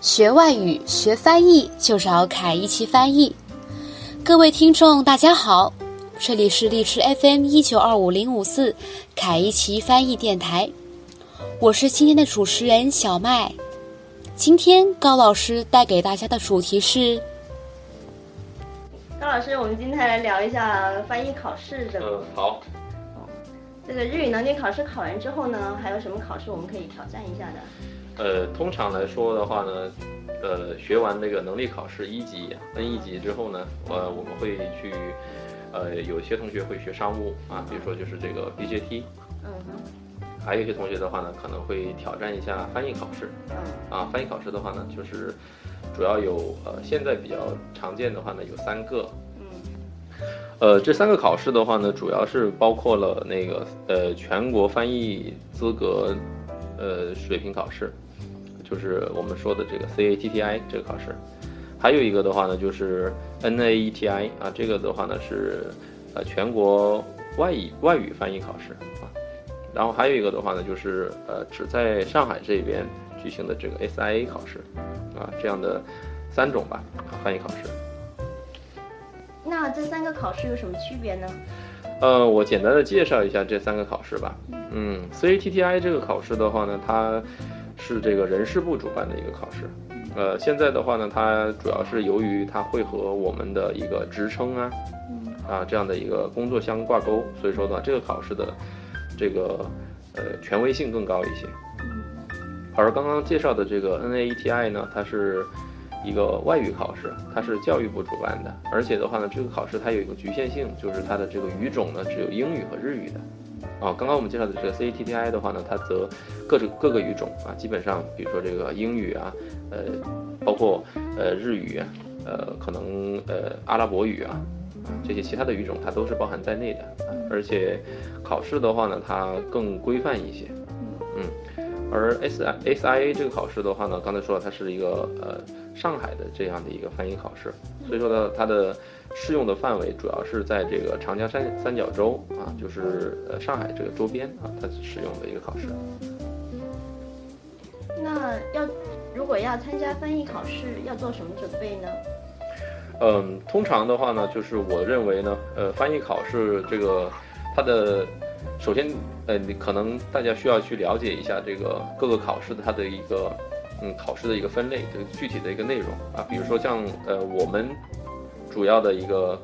学外语、学翻译就找凯一奇翻译。各位听众，大家好，这里是荔枝 FM 一九二五零五四凯一奇翻译电台，我是今天的主持人小麦。今天高老师带给大家的主题是。高老师，我们今天来聊一下翻译考试这个。嗯，好。这个日语能力考试考完之后呢，还有什么考试我们可以挑战一下的？呃，通常来说的话呢，呃，学完那个能力考试一级、N 一级之后呢，呃，我们会去，呃，有些同学会学商务啊，比如说就是这个 BJT。嗯哼。还有一些同学的话呢，可能会挑战一下翻译考试。嗯。啊，翻译考试的话呢，就是。主要有呃，现在比较常见的话呢，有三个。呃，这三个考试的话呢，主要是包括了那个呃全国翻译资格呃水平考试，就是我们说的这个 CATTI 这个考试。还有一个的话呢，就是 NAETI 啊，这个的话呢是呃全国外语外语翻译考试啊。然后还有一个的话呢，就是呃只在上海这边。举行的这个 SIA 考试，啊，这样的三种吧，翻译考试。那这三个考试有什么区别呢？呃，我简单的介绍一下这三个考试吧。嗯，CATTI 这个考试的话呢，它是这个人事部主办的一个考试。呃，现在的话呢，它主要是由于它会和我们的一个职称啊，啊这样的一个工作相挂钩，所以说呢，这个考试的这个呃权威性更高一些。而刚刚介绍的这个 NAETI 呢，它是一个外语考试，它是教育部主办的，而且的话呢，这个考试它有一个局限性，就是它的这个语种呢只有英语和日语的。啊，刚刚我们介绍的这个 CATTI 的话呢，它则各种各个语种啊，基本上比如说这个英语啊，呃，包括呃日语，呃，可能呃阿拉伯语啊，这些其他的语种它都是包含在内的。而且考试的话呢，它更规范一些。嗯。而 S I S I A 这个考试的话呢，刚才说了，它是一个呃上海的这样的一个翻译考试，所以说呢，它的适用的范围主要是在这个长江三三角洲啊，就是呃上海这个周边啊，它使用的一个考试。那要如果要参加翻译考试，要做什么准备呢？嗯，通常的话呢，就是我认为呢，呃，翻译考试这个它的。首先，呃，你可能大家需要去了解一下这个各个考试的它的一个，嗯，考试的一个分类，就具体的一个内容啊。比如说像呃我们主要的一个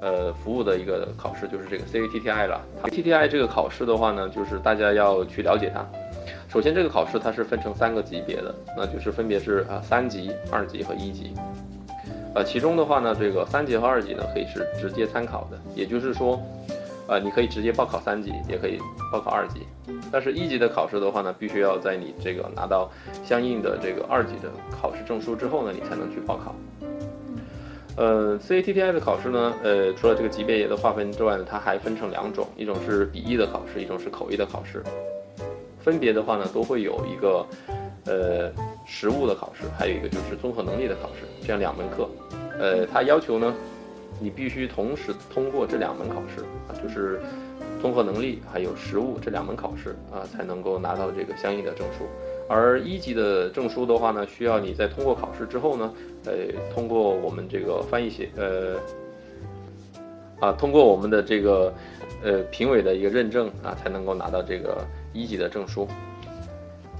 呃服务的一个考试就是这个 CATTI 了。TTI 这个考试的话呢，就是大家要去了解它。首先，这个考试它是分成三个级别的，那就是分别是啊三级、二级和一级。呃，其中的话呢，这个三级和二级呢可以是直接参考的，也就是说。呃，你可以直接报考三级，也可以报考二级，但是一级的考试的话呢，必须要在你这个拿到相应的这个二级的考试证书之后呢，你才能去报考。呃，CATTI 的考试呢，呃，除了这个级别的划分之外呢，它还分成两种，一种是笔译的考试，一种是口译的考试。分别的话呢，都会有一个呃实务的考试，还有一个就是综合能力的考试，这样两门课。呃，它要求呢。你必须同时通过这两门考试啊，就是综合能力还有实务这两门考试啊，才能够拿到这个相应的证书。而一级的证书的话呢，需要你在通过考试之后呢，呃，通过我们这个翻译协呃啊，通过我们的这个呃评委的一个认证啊，才能够拿到这个一级的证书。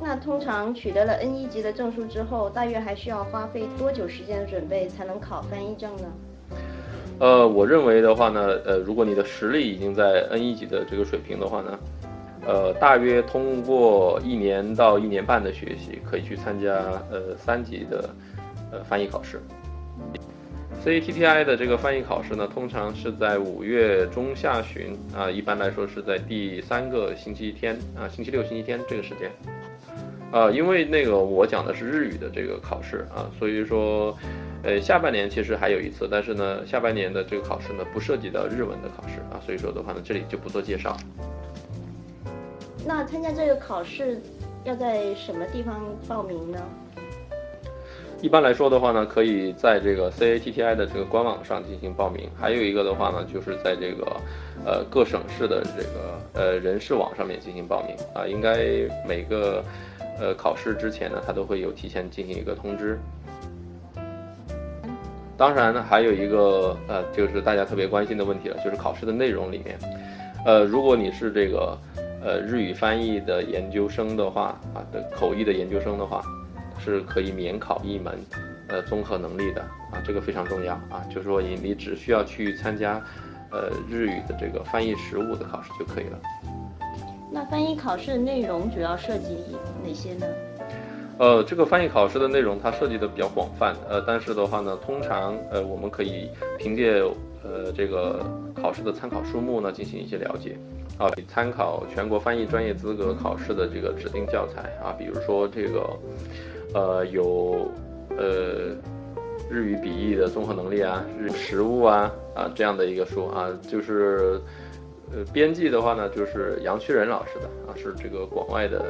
那通常取得了 N 一级的证书之后，大约还需要花费多久时间的准备才能考翻译证呢？呃，我认为的话呢，呃，如果你的实力已经在 N 一级的这个水平的话呢，呃，大约通过一年到一年半的学习，可以去参加呃三级的呃翻译考试。CATTI 的这个翻译考试呢，通常是在五月中下旬啊，一般来说是在第三个星期天啊，星期六、星期天这个时间。啊，因为那个我讲的是日语的这个考试啊，所以说，呃，下半年其实还有一次，但是呢，下半年的这个考试呢不涉及到日文的考试啊，所以说的话呢，这里就不做介绍。那参加这个考试要在什么地方报名呢？一般来说的话呢，可以在这个 CATTI 的这个官网上进行报名。还有一个的话呢，就是在这个呃各省市的这个呃人事网上面进行报名啊。应该每个呃考试之前呢，它都会有提前进行一个通知。当然呢，还有一个呃，就是大家特别关心的问题了，就是考试的内容里面，呃，如果你是这个呃日语翻译的研究生的话啊的口译的研究生的话。是可以免考一门，呃，综合能力的啊，这个非常重要啊，就是说你你只需要去参加，呃，日语的这个翻译实务的考试就可以了。那翻译考试的内容主要涉及哪些呢？呃，这个翻译考试的内容它涉及的比较广泛，呃，但是的话呢，通常呃我们可以凭借呃这个考试的参考书目呢进行一些了解。啊，参考全国翻译专业资格考试的这个指定教材啊，比如说这个。呃，有呃日语笔译的综合能力啊，日实物啊啊这样的一个书啊，就是呃编辑的话呢，就是杨屈仁老师的啊，是这个广外的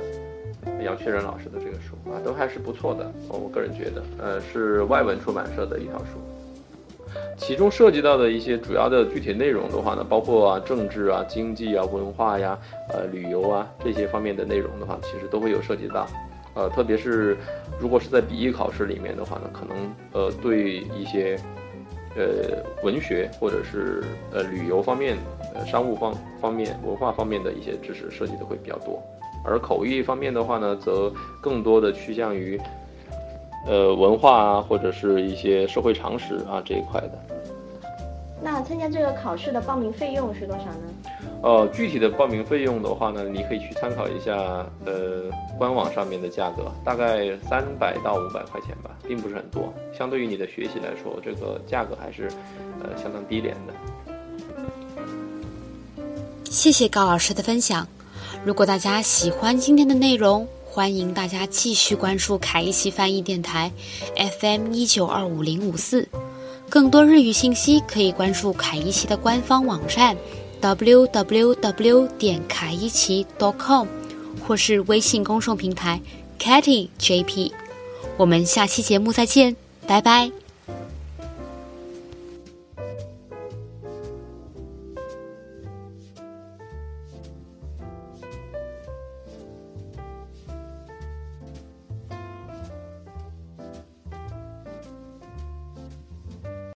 杨屈仁老师的这个书啊，都还是不错的，我个人觉得，呃是外文出版社的一套书，其中涉及到的一些主要的具体内容的话呢，包括啊政治啊、经济啊、文化呀、呃旅游啊这些方面的内容的话，其实都会有涉及到。呃，特别是如果是在笔译考试里面的话呢，可能呃对一些呃文学或者是呃旅游方面、呃商务方方面、文化方面的一些知识涉及的会比较多，而口译方面的话呢，则更多的趋向于呃文化啊或者是一些社会常识啊这一块的。那参加这个考试的报名费用是多少呢？呃，具体的报名费用的话呢，你可以去参考一下，呃，官网上面的价格，大概三百到五百块钱吧，并不是很多。相对于你的学习来说，这个价格还是，呃，相当低廉的。谢谢高老师的分享。如果大家喜欢今天的内容，欢迎大家继续关注凯一奇翻译电台，FM 一九二五零五四。更多日语信息可以关注凯伊奇的官方网站 www 点凯伊奇 dot .com，或是微信公众平台 Katy JP。我们下期节目再见，拜拜。